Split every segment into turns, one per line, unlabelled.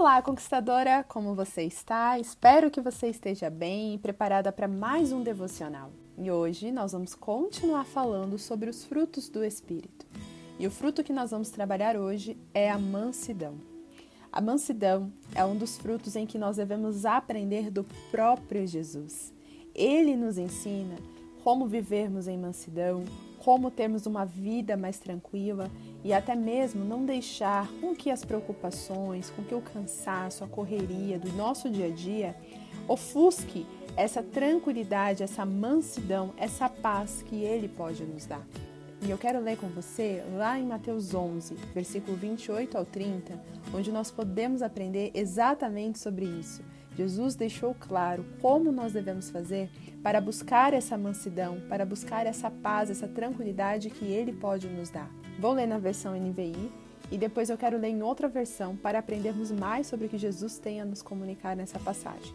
Olá, conquistadora! Como você está? Espero que você esteja bem e preparada para mais um devocional. E hoje nós vamos continuar falando sobre os frutos do Espírito. E o fruto que nós vamos trabalhar hoje é a mansidão. A mansidão é um dos frutos em que nós devemos aprender do próprio Jesus. Ele nos ensina como vivermos em mansidão, como termos uma vida mais tranquila e até mesmo não deixar com que as preocupações, com que o cansaço, a correria do nosso dia a dia ofusque essa tranquilidade, essa mansidão, essa paz que ele pode nos dar. E eu quero ler com você lá em Mateus 11, versículo 28 ao 30, onde nós podemos aprender exatamente sobre isso Jesus deixou claro como nós devemos fazer para buscar essa mansidão, para buscar essa paz, essa tranquilidade que Ele pode nos dar. Vou ler na versão NVI e depois eu quero ler em outra versão para aprendermos mais sobre o que Jesus tem a nos comunicar nessa passagem.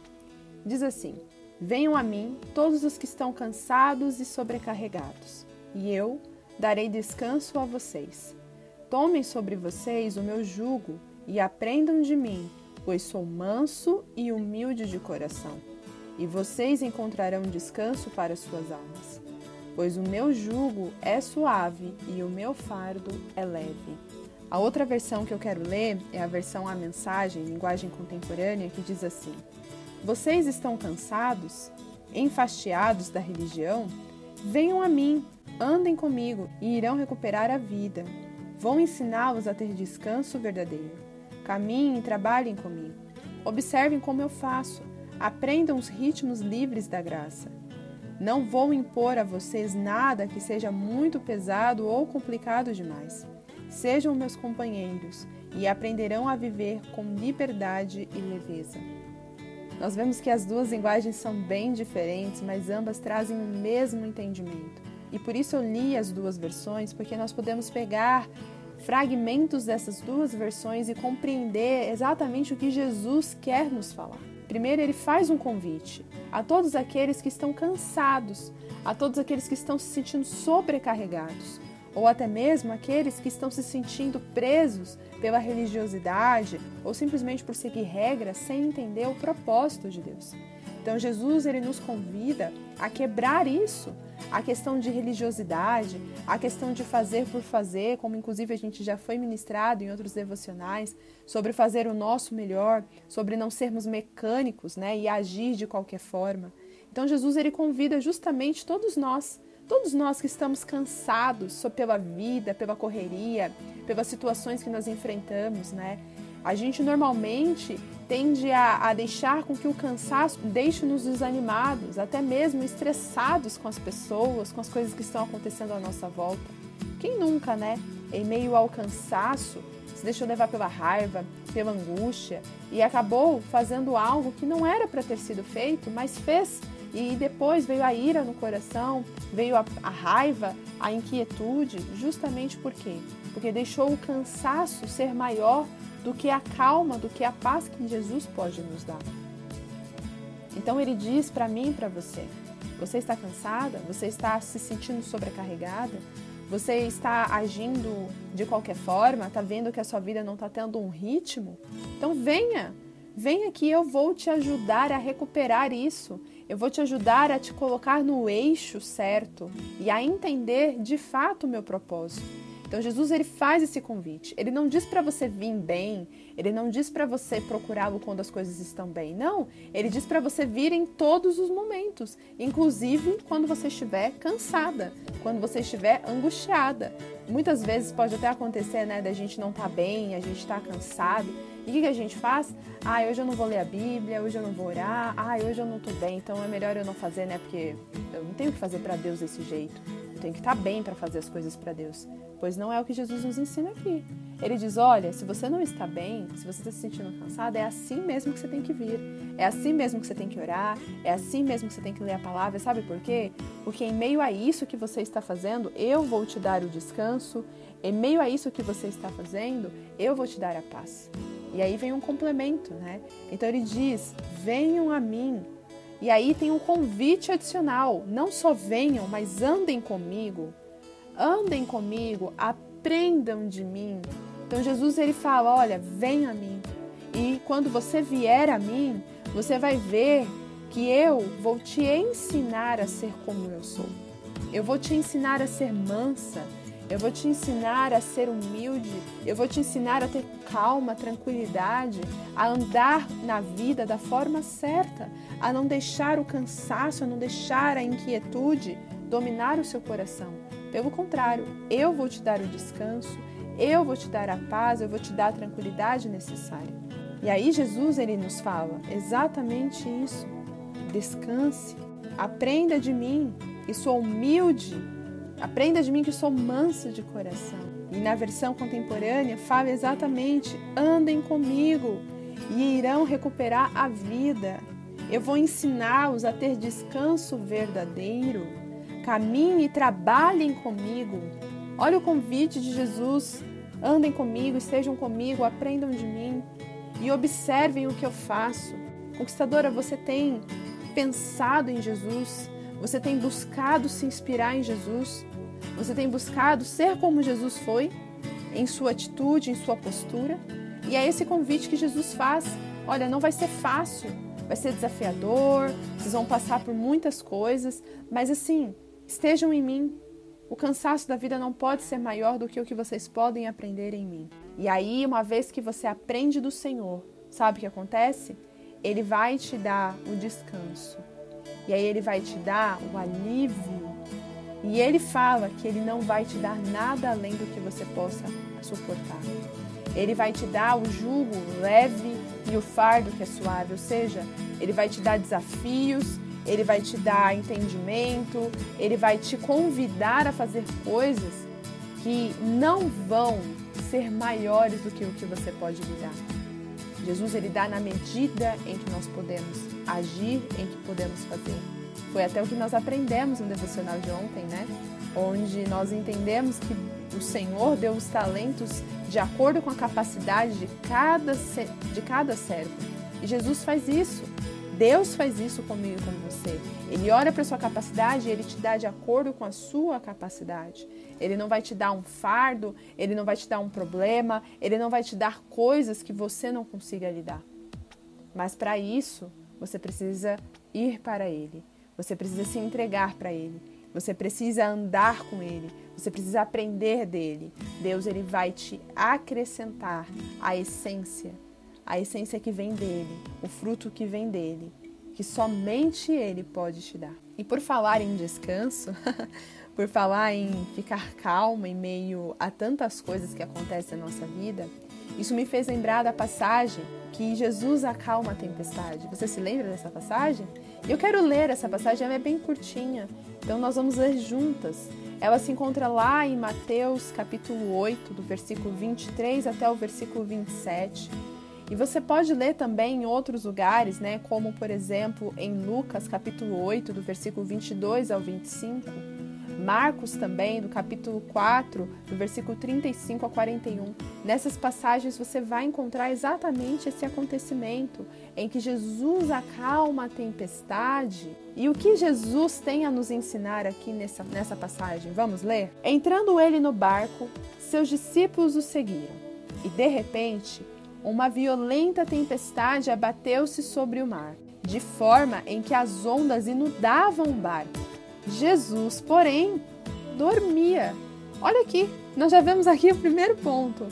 Diz assim: Venham a mim todos os que estão cansados e sobrecarregados, e eu darei descanso a vocês. Tomem sobre vocês o meu jugo e aprendam de mim pois sou manso e humilde de coração, e vocês encontrarão descanso para suas almas. Pois o meu jugo é suave e o meu fardo é leve. A outra versão que eu quero ler é a versão A Mensagem, linguagem contemporânea, que diz assim: Vocês estão cansados, enfastiados da religião? Venham a mim, andem comigo e irão recuperar a vida. Vou ensiná-los a ter descanso verdadeiro. Caminhem e trabalhem comigo. Observem como eu faço. Aprendam os ritmos livres da graça. Não vou impor a vocês nada que seja muito pesado ou complicado demais. Sejam meus companheiros e aprenderão a viver com liberdade e leveza. Nós vemos que as duas linguagens são bem diferentes, mas ambas trazem o mesmo entendimento. E por isso eu li as duas versões, porque nós podemos pegar fragmentos dessas duas versões e compreender exatamente o que Jesus quer nos falar. Primeiro, ele faz um convite a todos aqueles que estão cansados, a todos aqueles que estão se sentindo sobrecarregados, ou até mesmo aqueles que estão se sentindo presos pela religiosidade ou simplesmente por seguir regras sem entender o propósito de Deus. Então Jesus ele nos convida a quebrar isso, a questão de religiosidade, a questão de fazer por fazer, como inclusive a gente já foi ministrado em outros devocionais, sobre fazer o nosso melhor, sobre não sermos mecânicos, né, e agir de qualquer forma. Então Jesus ele convida justamente todos nós, todos nós que estamos cansados pela vida, pela correria, pelas situações que nós enfrentamos, né? A gente normalmente tende a, a deixar com que o cansaço deixe-nos desanimados, até mesmo estressados com as pessoas, com as coisas que estão acontecendo à nossa volta. Quem nunca, né? Em meio ao cansaço, se deixou levar pela raiva, pela angústia e acabou fazendo algo que não era para ter sido feito, mas fez. E depois veio a ira no coração, veio a, a raiva, a inquietude, justamente por quê? Porque deixou o cansaço ser maior do que a calma, do que a paz que Jesus pode nos dar. Então ele diz para mim e para você: você está cansada? Você está se sentindo sobrecarregada? Você está agindo de qualquer forma? Está vendo que a sua vida não está tendo um ritmo? Então venha, venha que eu vou te ajudar a recuperar isso. Eu vou te ajudar a te colocar no eixo certo e a entender de fato o meu propósito. Então Jesus ele faz esse convite. Ele não diz para você vir bem, ele não diz para você procurá-lo quando as coisas estão bem. Não, ele diz para você vir em todos os momentos, inclusive quando você estiver cansada, quando você estiver angustiada. Muitas vezes pode até acontecer, né, da gente não estar tá bem, a gente está cansado. E o que, que, a gente faz? Ah, hoje eu não vou ler a Bíblia, hoje eu não vou orar, ah, hoje eu não estou bem, então é melhor eu não fazer, né? Porque eu não tenho que fazer para Deus desse jeito. Tenho que estar bem para fazer as coisas para Deus pois não é o que Jesus nos ensina aqui. Ele diz: olha, se você não está bem, se você está se sentindo cansado, é assim mesmo que você tem que vir. É assim mesmo que você tem que orar, é assim mesmo que você tem que ler a palavra. Sabe por quê? Porque em meio a isso que você está fazendo, eu vou te dar o descanso. Em meio a isso que você está fazendo, eu vou te dar a paz. E aí vem um complemento, né? Então ele diz: venham a mim. E aí tem um convite adicional: não só venham, mas andem comigo andem comigo, aprendam de mim. Então Jesus ele fala, olha, vem a mim e quando você vier a mim, você vai ver que eu vou te ensinar a ser como eu sou. Eu vou te ensinar a ser mansa, eu vou te ensinar a ser humilde, eu vou te ensinar a ter calma, tranquilidade, a andar na vida da forma certa, a não deixar o cansaço, a não deixar a inquietude dominar o seu coração. Pelo contrário, eu vou te dar o descanso, eu vou te dar a paz, eu vou te dar a tranquilidade necessária. E aí Jesus ele nos fala exatamente isso. Descanse, aprenda de mim e sou humilde Aprenda de mim que sou mansa de coração. E na versão contemporânea fala exatamente: andem comigo e irão recuperar a vida. Eu vou ensiná-los a ter descanso verdadeiro. Caminhem e trabalhem comigo. Olha o convite de Jesus. Andem comigo, estejam comigo, aprendam de mim e observem o que eu faço. Conquistadora, você tem pensado em Jesus? Você tem buscado se inspirar em Jesus? Você tem buscado ser como Jesus foi, em sua atitude, em sua postura? E é esse convite que Jesus faz. Olha, não vai ser fácil, vai ser desafiador, vocês vão passar por muitas coisas, mas assim, estejam em mim. O cansaço da vida não pode ser maior do que o que vocês podem aprender em mim. E aí, uma vez que você aprende do Senhor, sabe o que acontece? Ele vai te dar o descanso. E aí ele vai te dar o alívio. E ele fala que ele não vai te dar nada além do que você possa suportar. Ele vai te dar o jugo leve e o fardo que é suave, ou seja, ele vai te dar desafios, ele vai te dar entendimento, ele vai te convidar a fazer coisas que não vão ser maiores do que o que você pode lidar. Jesus ele dá na medida em que nós podemos agir, em que podemos fazer. Foi até o que nós aprendemos no devocional de ontem, né? Onde nós entendemos que o Senhor deu os talentos de acordo com a capacidade de cada, de cada servo. E Jesus faz isso. Deus faz isso comigo e com você. Ele olha para sua capacidade e ele te dá de acordo com a sua capacidade. Ele não vai te dar um fardo, ele não vai te dar um problema, ele não vai te dar coisas que você não consiga lidar. Mas para isso, você precisa ir para ele. Você precisa se entregar para ele. Você precisa andar com ele. Você precisa aprender dele. Deus ele vai te acrescentar a essência a essência que vem dele, o fruto que vem dele, que somente ele pode te dar. E por falar em descanso, por falar em ficar calma em meio a tantas coisas que acontecem na nossa vida, isso me fez lembrar da passagem que Jesus acalma a tempestade. Você se lembra dessa passagem? Eu quero ler essa passagem, ela é bem curtinha, então nós vamos ler juntas. Ela se encontra lá em Mateus capítulo 8, do versículo 23 até o versículo 27. E você pode ler também em outros lugares, né, como por exemplo em Lucas capítulo 8, do versículo 22 ao 25, Marcos também, do capítulo 4, do versículo 35 a 41. Nessas passagens você vai encontrar exatamente esse acontecimento em que Jesus acalma a tempestade. E o que Jesus tem a nos ensinar aqui nessa, nessa passagem? Vamos ler? Entrando ele no barco, seus discípulos o seguiram. E de repente, uma violenta tempestade abateu-se sobre o mar, de forma em que as ondas inundavam o barco. Jesus, porém, dormia. Olha aqui, nós já vemos aqui o primeiro ponto.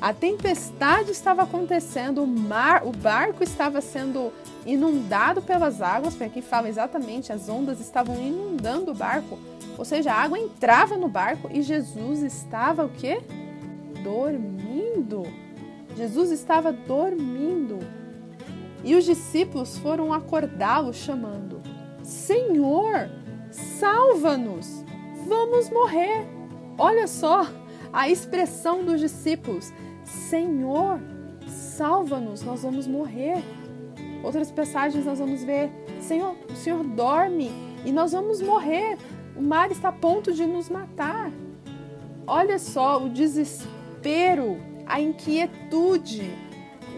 A tempestade estava acontecendo, o mar, o barco estava sendo inundado pelas águas, porque aqui fala exatamente, as ondas estavam inundando o barco. Ou seja, a água entrava no barco e Jesus estava o quê? Dormindo. Jesus estava dormindo. E os discípulos foram acordá-lo, chamando: Senhor, salva-nos, vamos morrer. Olha só a expressão dos discípulos: Senhor, salva-nos, nós vamos morrer. Outras passagens nós vamos ver: Senhor, o Senhor dorme e nós vamos morrer. O mar está a ponto de nos matar. Olha só o desespero a inquietude,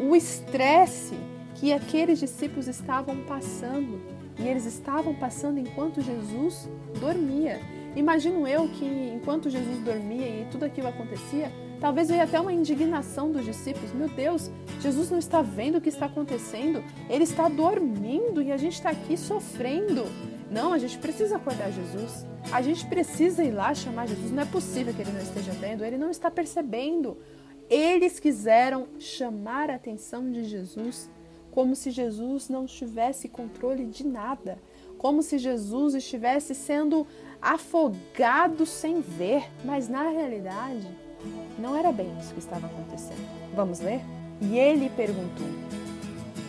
o estresse que aqueles discípulos estavam passando. E eles estavam passando enquanto Jesus dormia. Imagino eu que enquanto Jesus dormia e tudo aquilo acontecia, Talvez veio até uma indignação dos discípulos. Meu Deus, Jesus não está vendo o que está acontecendo. Ele está dormindo e a gente está aqui sofrendo. Não, a gente precisa acordar Jesus. A gente precisa ir lá chamar Jesus. Não é possível que ele não esteja vendo. Ele não está percebendo. Eles quiseram chamar a atenção de Jesus como se Jesus não tivesse controle de nada, como se Jesus estivesse sendo afogado sem ver, mas na realidade não era bem isso que estava acontecendo. Vamos ler? E ele perguntou: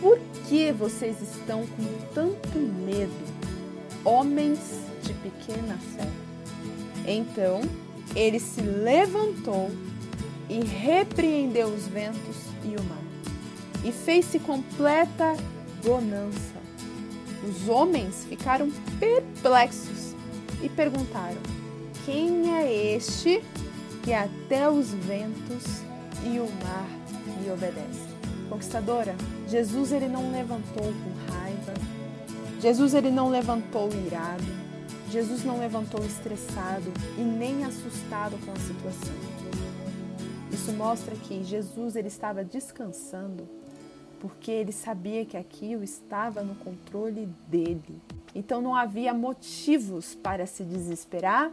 Por que vocês estão com tanto medo, homens de pequena fé? Então ele se levantou e repreendeu os ventos e o mar, e fez-se completa bonança. Os homens ficaram perplexos e perguntaram: Quem é este que até os ventos e o mar lhe obedecem? Conquistadora, Jesus ele não levantou com raiva. Jesus ele não levantou irado. Jesus não levantou estressado e nem assustado com a situação. Isso mostra que Jesus ele estava descansando porque ele sabia que aquilo estava no controle dele. Então não havia motivos para se desesperar,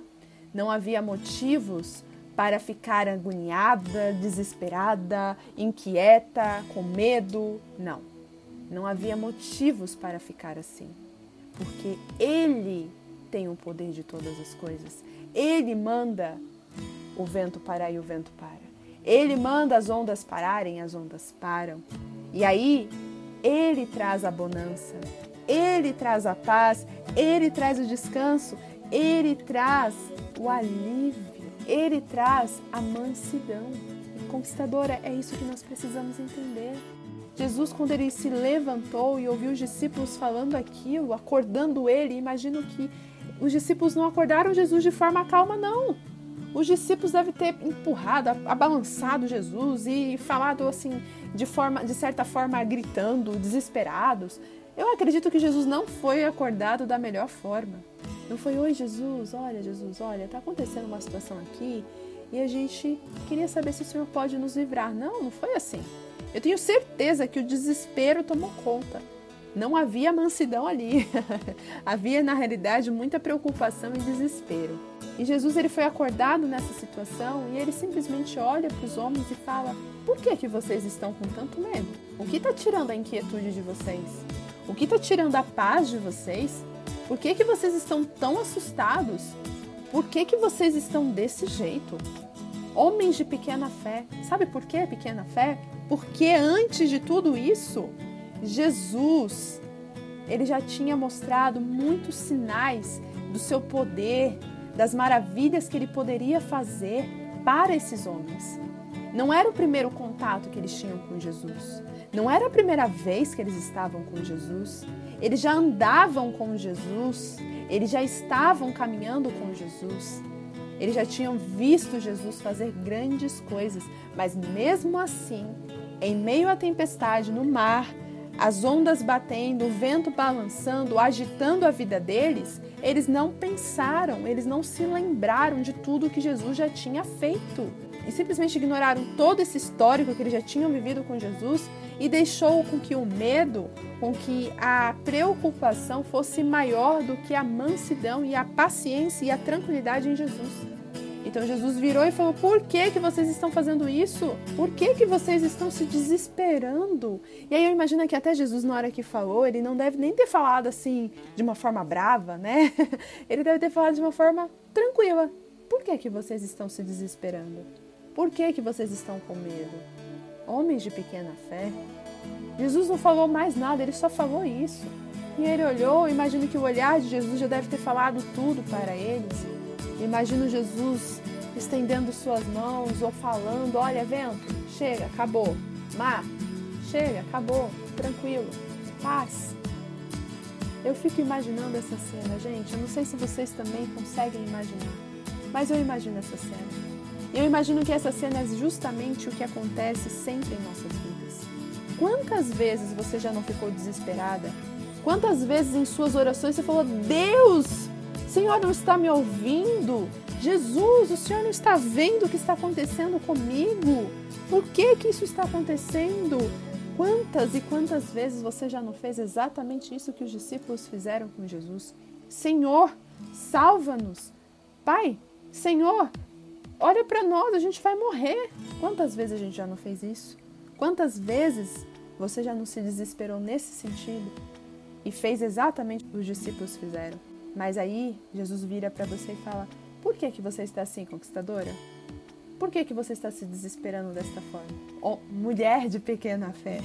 não havia motivos para ficar agoniada, desesperada, inquieta, com medo. Não. Não havia motivos para ficar assim. Porque ele tem o poder de todas as coisas. Ele manda o vento parar e o vento para. Ele manda as ondas pararem, as ondas param. E aí, ele traz a bonança, ele traz a paz, ele traz o descanso, ele traz o alívio, ele traz a mansidão. E conquistadora, é isso que nós precisamos entender. Jesus, quando ele se levantou e ouviu os discípulos falando aquilo, acordando ele, imagino que os discípulos não acordaram Jesus de forma calma, não os discípulos devem ter empurrado, abalançado Jesus e falado assim, de forma, de certa forma, gritando, desesperados. Eu acredito que Jesus não foi acordado da melhor forma. Não foi, oi Jesus, olha Jesus, olha, está acontecendo uma situação aqui e a gente queria saber se o Senhor pode nos livrar. Não, não foi assim. Eu tenho certeza que o desespero tomou conta. Não havia mansidão ali. havia, na realidade, muita preocupação e desespero. E Jesus ele foi acordado nessa situação e ele simplesmente olha para os homens e fala: Por que, que vocês estão com tanto medo? O que está tirando a inquietude de vocês? O que está tirando a paz de vocês? Por que, que vocês estão tão assustados? Por que, que vocês estão desse jeito? Homens de pequena fé. Sabe por que pequena fé? Porque antes de tudo isso, Jesus, ele já tinha mostrado muitos sinais do seu poder, das maravilhas que ele poderia fazer para esses homens. Não era o primeiro contato que eles tinham com Jesus. Não era a primeira vez que eles estavam com Jesus. Eles já andavam com Jesus. Eles já estavam caminhando com Jesus. Eles já tinham visto Jesus fazer grandes coisas. Mas mesmo assim, em meio à tempestade no mar, as ondas batendo, o vento balançando, agitando a vida deles, eles não pensaram, eles não se lembraram de tudo que Jesus já tinha feito. E simplesmente ignoraram todo esse histórico que eles já tinham vivido com Jesus e deixou com que o medo, com que a preocupação fosse maior do que a mansidão e a paciência e a tranquilidade em Jesus. Então Jesus virou e falou: Por que, que vocês estão fazendo isso? Por que, que vocês estão se desesperando? E aí eu imagino que até Jesus, na hora que falou, ele não deve nem ter falado assim de uma forma brava, né? Ele deve ter falado de uma forma tranquila. Por que, que vocês estão se desesperando? Por que, que vocês estão com medo? Homens de pequena fé. Jesus não falou mais nada, ele só falou isso. E ele olhou, imagino que o olhar de Jesus já deve ter falado tudo para eles. Imagino Jesus estendendo suas mãos ou falando: Olha, vento, chega, acabou. Mar, chega, acabou. Tranquilo, paz. Eu fico imaginando essa cena, gente. Eu não sei se vocês também conseguem imaginar, mas eu imagino essa cena. Eu imagino que essa cena é justamente o que acontece sempre em nossas vidas. Quantas vezes você já não ficou desesperada? Quantas vezes em suas orações você falou: Deus, Senhor não está me ouvindo? Jesus, o Senhor não está vendo o que está acontecendo comigo? Por que que isso está acontecendo? Quantas e quantas vezes você já não fez exatamente isso que os discípulos fizeram com Jesus? Senhor, salva-nos. Pai, Senhor, olha para nós, a gente vai morrer. Quantas vezes a gente já não fez isso? Quantas vezes você já não se desesperou nesse sentido e fez exatamente o que os discípulos fizeram? Mas aí Jesus vira para você e fala: por que, que você está assim, conquistadora? Por que, que você está se desesperando desta forma? Oh, mulher de pequena fé.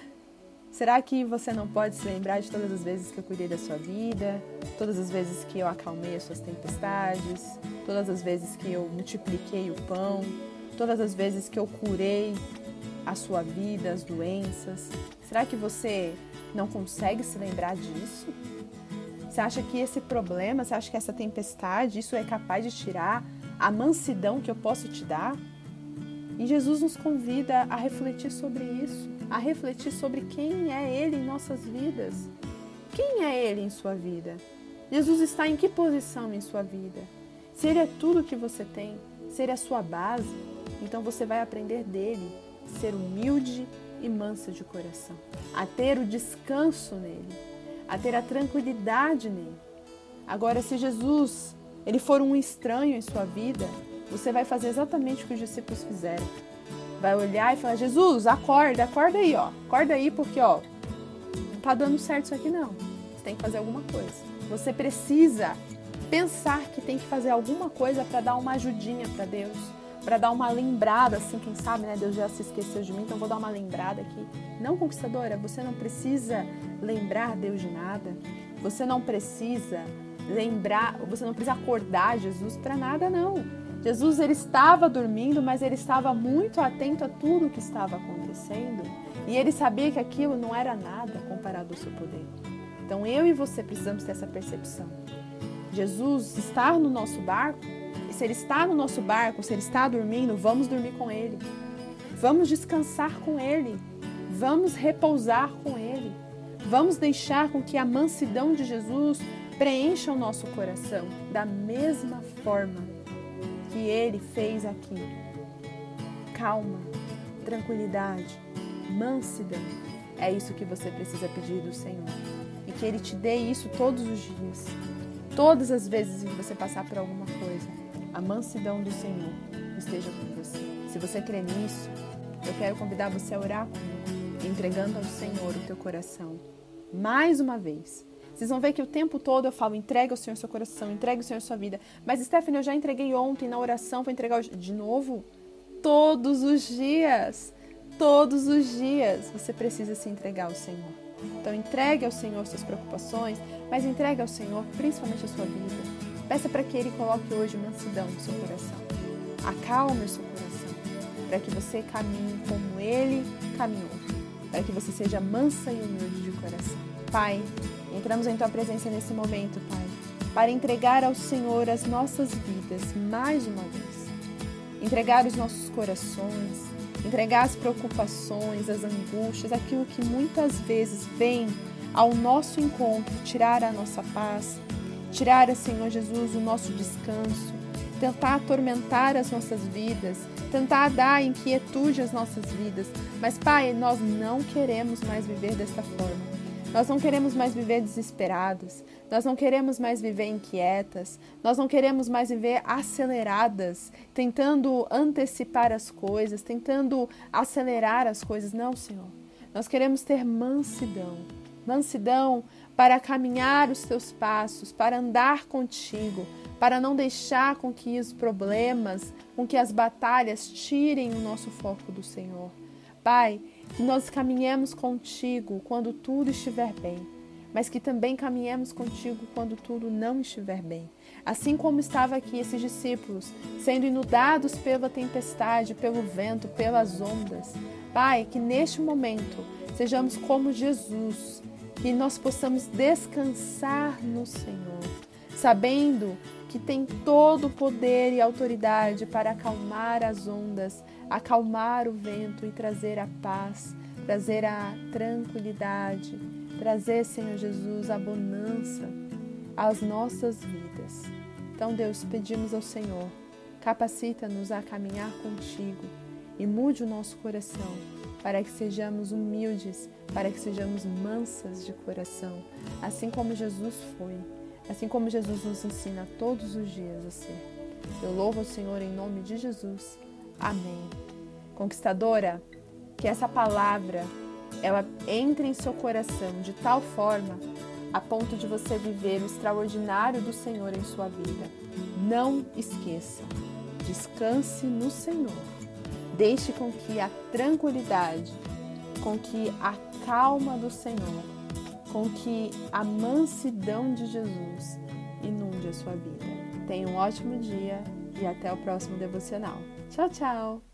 Será que você não pode se lembrar de todas as vezes que eu cuidei da sua vida, todas as vezes que eu acalmei as suas tempestades, todas as vezes que eu multipliquei o pão, todas as vezes que eu curei a sua vida, as doenças? Será que você não consegue se lembrar disso? Você acha que esse problema, você acha que essa tempestade, isso é capaz de tirar a mansidão que eu posso te dar? E Jesus nos convida a refletir sobre isso, a refletir sobre quem é Ele em nossas vidas. Quem é Ele em sua vida? Jesus está em que posição em sua vida? Se Ele é tudo que você tem, se Ele é a sua base, então você vai aprender dele, ser humilde e mansa de coração, a ter o descanso nele a ter a tranquilidade nele. Agora, se Jesus ele for um estranho em sua vida, você vai fazer exatamente o que os discípulos fizeram. Vai olhar e falar: Jesus, acorda, acorda aí, ó. Acorda aí, porque ó, não tá dando certo isso aqui não. Você tem que fazer alguma coisa. Você precisa pensar que tem que fazer alguma coisa para dar uma ajudinha para Deus para dar uma lembrada, assim, quem sabe, né? Deus já se esqueceu de mim, então vou dar uma lembrada aqui. Não, conquistadora, você não precisa lembrar Deus de nada. Você não precisa lembrar, você não precisa acordar Jesus para nada, não. Jesus ele estava dormindo, mas ele estava muito atento a tudo o que estava acontecendo e ele sabia que aquilo não era nada comparado ao seu poder. Então eu e você precisamos ter essa percepção. Jesus estar no nosso barco se ele está no nosso barco, se ele está dormindo, vamos dormir com ele. Vamos descansar com ele. Vamos repousar com ele. Vamos deixar com que a mansidão de Jesus preencha o nosso coração da mesma forma que ele fez aqui. Calma, tranquilidade, mansidão. É isso que você precisa pedir do Senhor. E que ele te dê isso todos os dias. Todas as vezes que você passar por alguma coisa a mansidão do Senhor esteja com você. Se você crê nisso, eu quero convidar você a orar comigo, entregando ao Senhor o teu coração. Mais uma vez. Vocês vão ver que o tempo todo eu falo, entregue ao Senhor seu coração, entregue ao Senhor sua vida. Mas, Stephanie, eu já entreguei ontem na oração, vou entregar hoje. De novo? Todos os dias. Todos os dias você precisa se entregar ao Senhor. Então, entregue ao Senhor suas preocupações, mas entregue ao Senhor principalmente a sua vida. Peça para que Ele coloque hoje mansidão no seu coração. Acalme o seu coração, para que você caminhe como Ele caminhou, para que você seja mansa e humilde de coração. Pai, entramos em Tua presença nesse momento, Pai, para entregar ao Senhor as nossas vidas mais uma vez. Entregar os nossos corações, entregar as preocupações, as angústias, aquilo que muitas vezes vem ao nosso encontro, tirar a nossa paz, tirar, Senhor Jesus, o nosso descanso, tentar atormentar as nossas vidas, tentar dar inquietude às nossas vidas. Mas, Pai, nós não queremos mais viver desta forma. Nós não queremos mais viver desesperados, nós não queremos mais viver inquietas, nós não queremos mais viver aceleradas, tentando antecipar as coisas, tentando acelerar as coisas. Não, Senhor. Nós queremos ter mansidão. Mansidão para caminhar os teus passos, para andar contigo, para não deixar com que os problemas, com que as batalhas tirem o nosso foco do Senhor. Pai, que nós caminhemos contigo quando tudo estiver bem, mas que também caminhemos contigo quando tudo não estiver bem. Assim como estava aqui esses discípulos, sendo inundados pela tempestade, pelo vento, pelas ondas. Pai, que neste momento sejamos como Jesus, que nós possamos descansar no Senhor, sabendo que tem todo o poder e autoridade para acalmar as ondas, acalmar o vento e trazer a paz, trazer a tranquilidade, trazer, Senhor Jesus, a bonança às nossas vidas. Então, Deus, pedimos ao Senhor, capacita-nos a caminhar contigo e mude o nosso coração para que sejamos humildes, para que sejamos mansas de coração, assim como Jesus foi, assim como Jesus nos ensina todos os dias a ser. Eu louvo o Senhor em nome de Jesus. Amém. Conquistadora, que essa palavra ela entre em seu coração de tal forma a ponto de você viver o extraordinário do Senhor em sua vida. Não esqueça, descanse no Senhor. Deixe com que a tranquilidade, com que a calma do Senhor, com que a mansidão de Jesus inunde a sua vida. Tenha um ótimo dia e até o próximo devocional. Tchau, tchau!